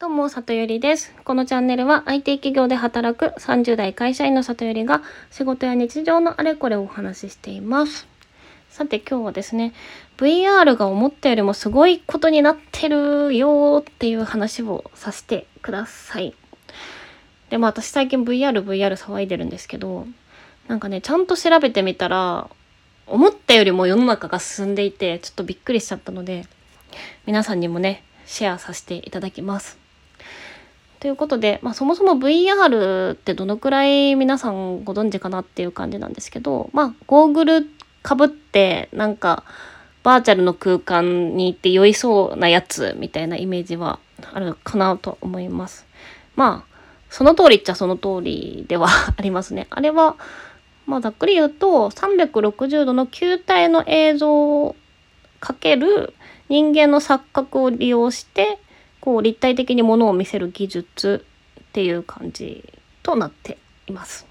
どうも、里よりです。このチャンネルは IT 企業で働く30代会社員の里よりが仕事や日常のあれこれをお話ししています。さて今日はですね、VR が思ったよりもすごいことになってるよっていう話をさせてください。で、まあ私最近 VR、VR 騒いでるんですけど、なんかね、ちゃんと調べてみたら、思ったよりも世の中が進んでいて、ちょっとびっくりしちゃったので、皆さんにもね、シェアさせていただきます。ということで、まあ、そもそも VR ってどのくらい皆さんご存知かなっていう感じなんですけど、まあ、ゴーグルかぶってなんかバーチャルの空間に行って酔いそうなやつみたいなイメージはあるかなと思います。まあその通りっちゃその通りでは ありますね。あれはまあざっくり言うと360度の球体の映像をかける人間の錯覚を利用してこう立体的にものを見せる技術っていう感じとなっています。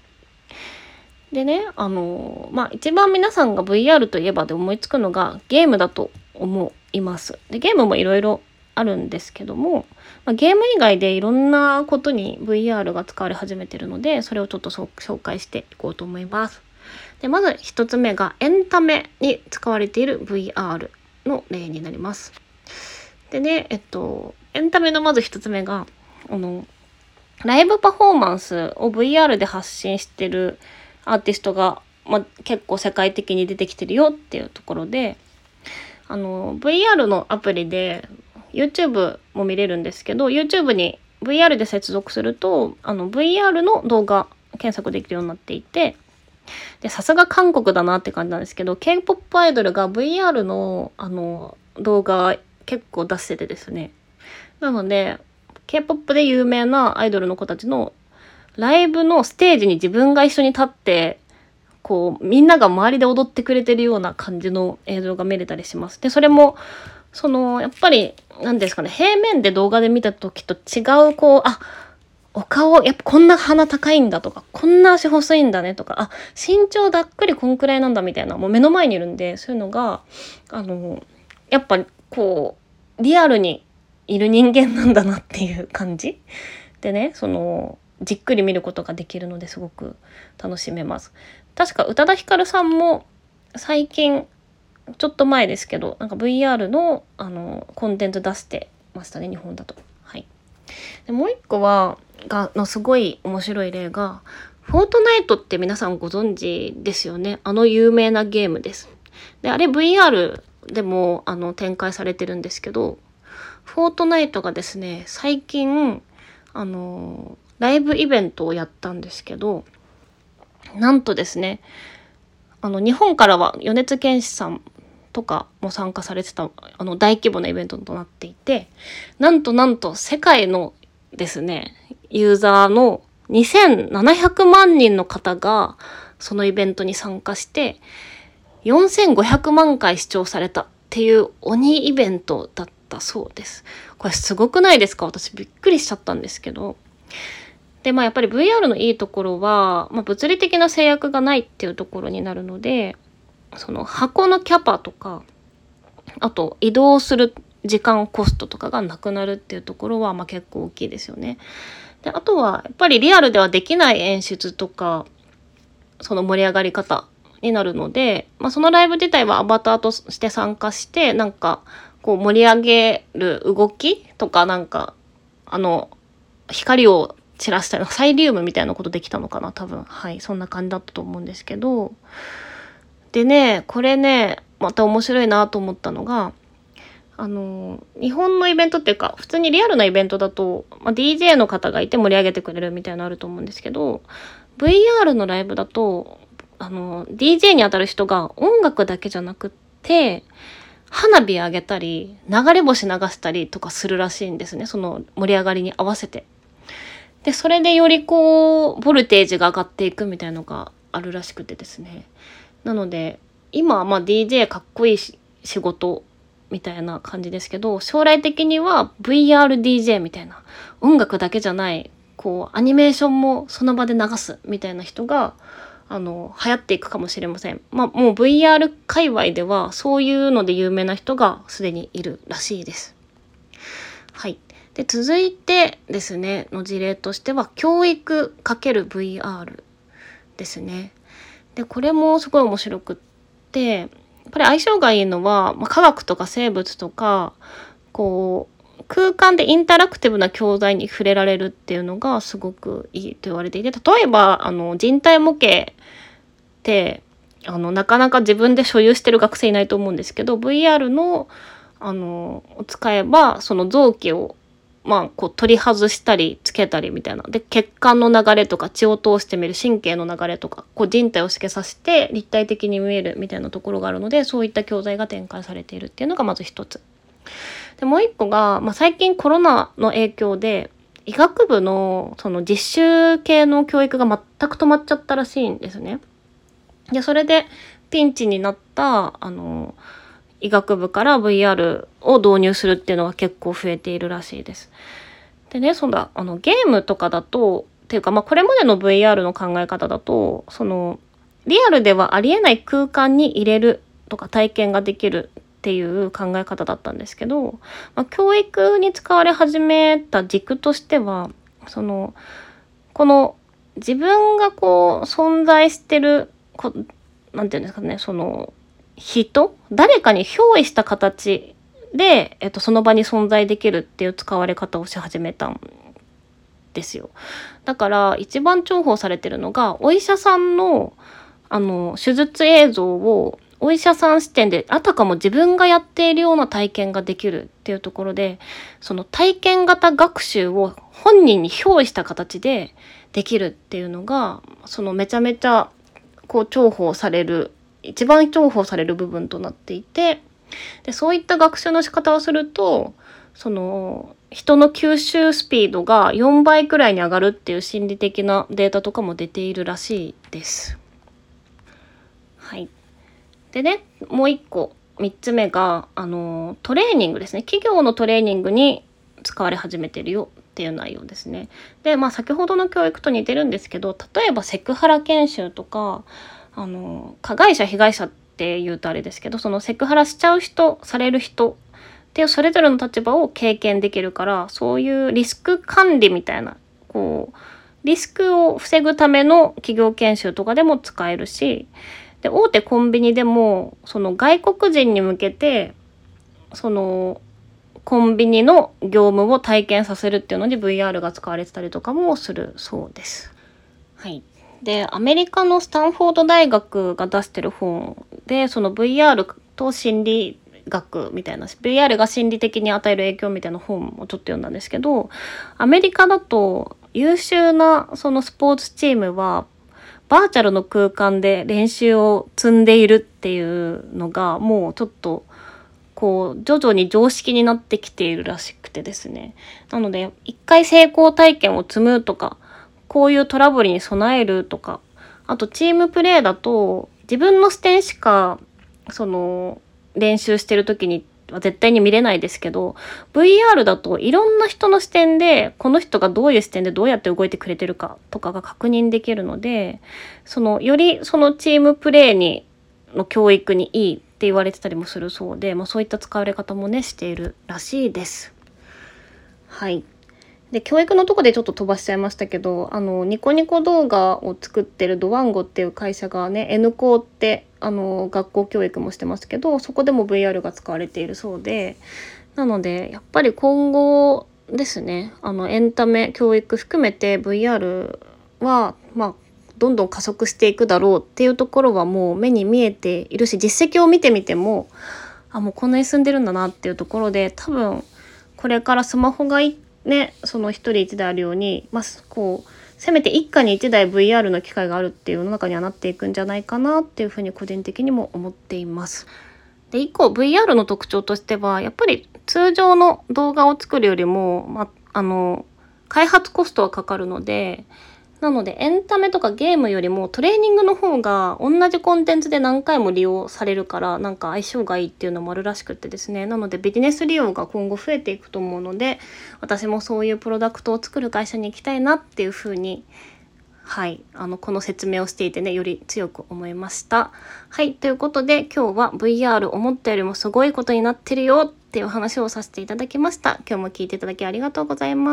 でね、あのまあ一番皆さんが VR といえばで思いつくのがゲームだと思います。でゲームもいろいろあるんですけども、まあ、ゲーム以外でいろんなことに VR が使われ始めてるのでそれをちょっと紹介していこうと思います。でまず一つ目がエンタメに使われている VR の例になります。でね、えっと、エンタメのまず一つ目が、あの、ライブパフォーマンスを VR で発信してるアーティストが、まあ、結構世界的に出てきてるよっていうところで、あの、VR のアプリで YouTube も見れるんですけど、YouTube に VR で接続すると、あの、VR の動画検索できるようになっていて、で、さすが韓国だなって感じなんですけど、K-POP アイドルが VR の、あの、動画結構出しててですね。なので、K-POP で有名なアイドルの子たちのライブのステージに自分が一緒に立って、こう、みんなが周りで踊ってくれてるような感じの映像が見れたりします。で、それも、その、やっぱり、何ですかね、平面で動画で見た時と違う、こう、あ、お顔、やっぱこんな鼻高いんだとか、こんな足細いんだねとか、あ、身長ざっくりこんくらいなんだみたいな、もう目の前にいるんで、そういうのが、あの、やっぱこう、リアルにいる人間なんだなっていう感じ？でね、その、じっくり見ることができるのですごく楽しめます。確か宇多田ヒカルさんも最近、ちょっと前ですけど、なんか VR のあのコンテンツ出してましたね、日本だと。はい。でもう一個は、が、のすごい面白い例が、フォートナイトって皆さんご存知ですよね？あの有名なゲームです。で、あれ VR でもあの展開されてるんですけど、フォートナイトがですね、最近、あの、ライブイベントをやったんですけど、なんとですね、あの、日本からは米津玄師さんとかも参加されてた、あの、大規模なイベントとなっていて、なんとなんと世界のですね、ユーザーの2700万人の方が、そのイベントに参加して、4500万回視聴されたっていう鬼イベントだったそうです。これすごくないですか？私びっくりしちゃったんですけど。で、まあやっぱり VR のいいところは、まあ、物理的な制約がないっていうところになるので、その箱のキャパとか、あと移動する時間コストとかがなくなるっていうところは、まあ結構大きいですよね。で、あとはやっぱりリアルではできない演出とか、その盛り上がり方になるので、まあ、そのライブ自体はアバターとして参加して、なんか、こう盛り上げる動きとか、なんか、あの、光を散らしたり、サイリウムみたいなことできたのかな、多分。はい、そんな感じだったと思うんですけど。でね、これね、また面白いなと思ったのが、あの、日本のイベントっていうか、普通にリアルなイベントだと、まあ、DJ の方がいて盛り上げてくれるみたいなのあると思うんですけど、VR のライブだと、あの、DJ に当たる人が音楽だけじゃなくって、花火上げたり、流れ星流したりとかするらしいんですね。その盛り上がりに合わせて。で、それでよりこう、ボルテージが上がっていくみたいなのがあるらしくてですね。なので、今はまあ DJ かっこいい仕事みたいな感じですけど、将来的には VRDJ みたいな、音楽だけじゃない、こう、アニメーションもその場で流すみたいな人が、あの、流行っていくかもしれません。まあ、もう VR 界隈では、そういうので有名な人がすでにいるらしいです。はい。で続いてですねの事例としては教育 ×VR ですね。でこれもすごい面白くってやっぱり相性がいいのは、まあ、科学とか生物とかこう空間でインタラクティブな教材に触れられるっていうのがすごくいいと言われていて例えばあの人体模型ってあのなかなか自分で所有してる学生いないと思うんですけど VR のあのを使えばその臓器をまあ、こう取り外したりつけたりみたいな。で、血管の流れとか血を通してみる神経の流れとか、こう人体を透けさせて立体的に見えるみたいなところがあるので、そういった教材が展開されているっていうのがまず一つ。で、もう一個が、まあ、最近コロナの影響で、医学部のその実習系の教育が全く止まっちゃったらしいんですね。で、それでピンチになった、あの、医学部から VR を導入するっていうのが結構増えているらしいです。でね、そんな、あの、ゲームとかだと、っていうか、まあ、これまでの VR の考え方だと、その、リアルではありえない空間に入れるとか体験ができるっていう考え方だったんですけど、まあ、教育に使われ始めた軸としては、その、この自分がこう存在してるこ、なんていうんですかね、その人誰かに憑依した形で、えっと、その場に存在できるっていう使われ方をし始めたんですよ。だから一番重宝されてるのがお医者さんのあの手術映像をお医者さん視点であたかも自分がやっているような体験ができるっていうところでその体験型学習を本人に憑依した形でできるっていうのがそのめちゃめちゃこう重宝される一番重宝される部分となっていてでそういった学習の仕方をするとその人の吸収スピードが4倍くらいに上がるっていう心理的なデータとかも出ているらしいです。はい。でね、もう一個、3つ目が、あの、トレーニングですね。企業のトレーニングに使われ始めてるよっていう内容ですね。で、まあ先ほどの教育と似てるんですけど、例えばセクハラ研修とか、あの加害者被害者って言うとあれですけどそのセクハラしちゃう人される人っていうそれぞれの立場を経験できるからそういうリスク管理みたいなこうリスクを防ぐための企業研修とかでも使えるしで大手コンビニでもその外国人に向けてそのコンビニの業務を体験させるっていうのに VR が使われてたりとかもするそうです。はい。でアメリカのスタンフォード大学が出してる本でその VR と心理学みたいな VR が心理的に与える影響みたいな本もちょっと読んだんですけどアメリカだと優秀なそのスポーツチームはバーチャルの空間で練習を積んでいるっていうのがもうちょっとこう徐々に常識になってきているらしくてですね。なので一回成功体験を積むとかこういうトラブルに備えるとか、あとチームプレーだと自分の視点しかその練習してる時には絶対に見れないですけど VR だといろんな人の視点でこの人がどういう視点でどうやって動いてくれてるかとかが確認できるのでそのよりそのチームプレーにの教育にいいって言われてたりもするそうで、まあ、そういった使われ方もねしているらしいです。はい。で教育のとこでちょっと飛ばしちゃいましたけどあのニコニコ動画を作ってるドワンゴっていう会社がね N 校ってあの学校教育もしてますけどそこでも VR が使われているそうでなのでやっぱり今後ですねあのエンタメ教育含めて VR はまあどんどん加速していくだろうっていうところはもう目に見えているし実績を見てみてもあもうこんなに進んでるんだなっていうところで多分これからスマホが一ねその一人一台あるようにまあこうせめて一家に一台 VR の機会があるっていう世の中にはなっていくんじゃないかなっていうふうに個人的にも思っています。で以降 VR の特徴としてはやっぱり通常の動画を作るよりも、まあの開発コストはかかるのでなのでエンタメとかゲームよりもトレーニングの方が同じコンテンツで何回も利用されるからなんか相性がいいっていうのもあるらしくってですねなのでビジネス利用が今後増えていくと思うので私もそういうプロダクトを作る会社に行きたいなっていうふうにはいあのこの説明をしていてねより強く思いました。はいということで今日は VR 思ったよりもすごいことになってるよっていう話をさせていただきました。今日も聞いていただきありがとうございます。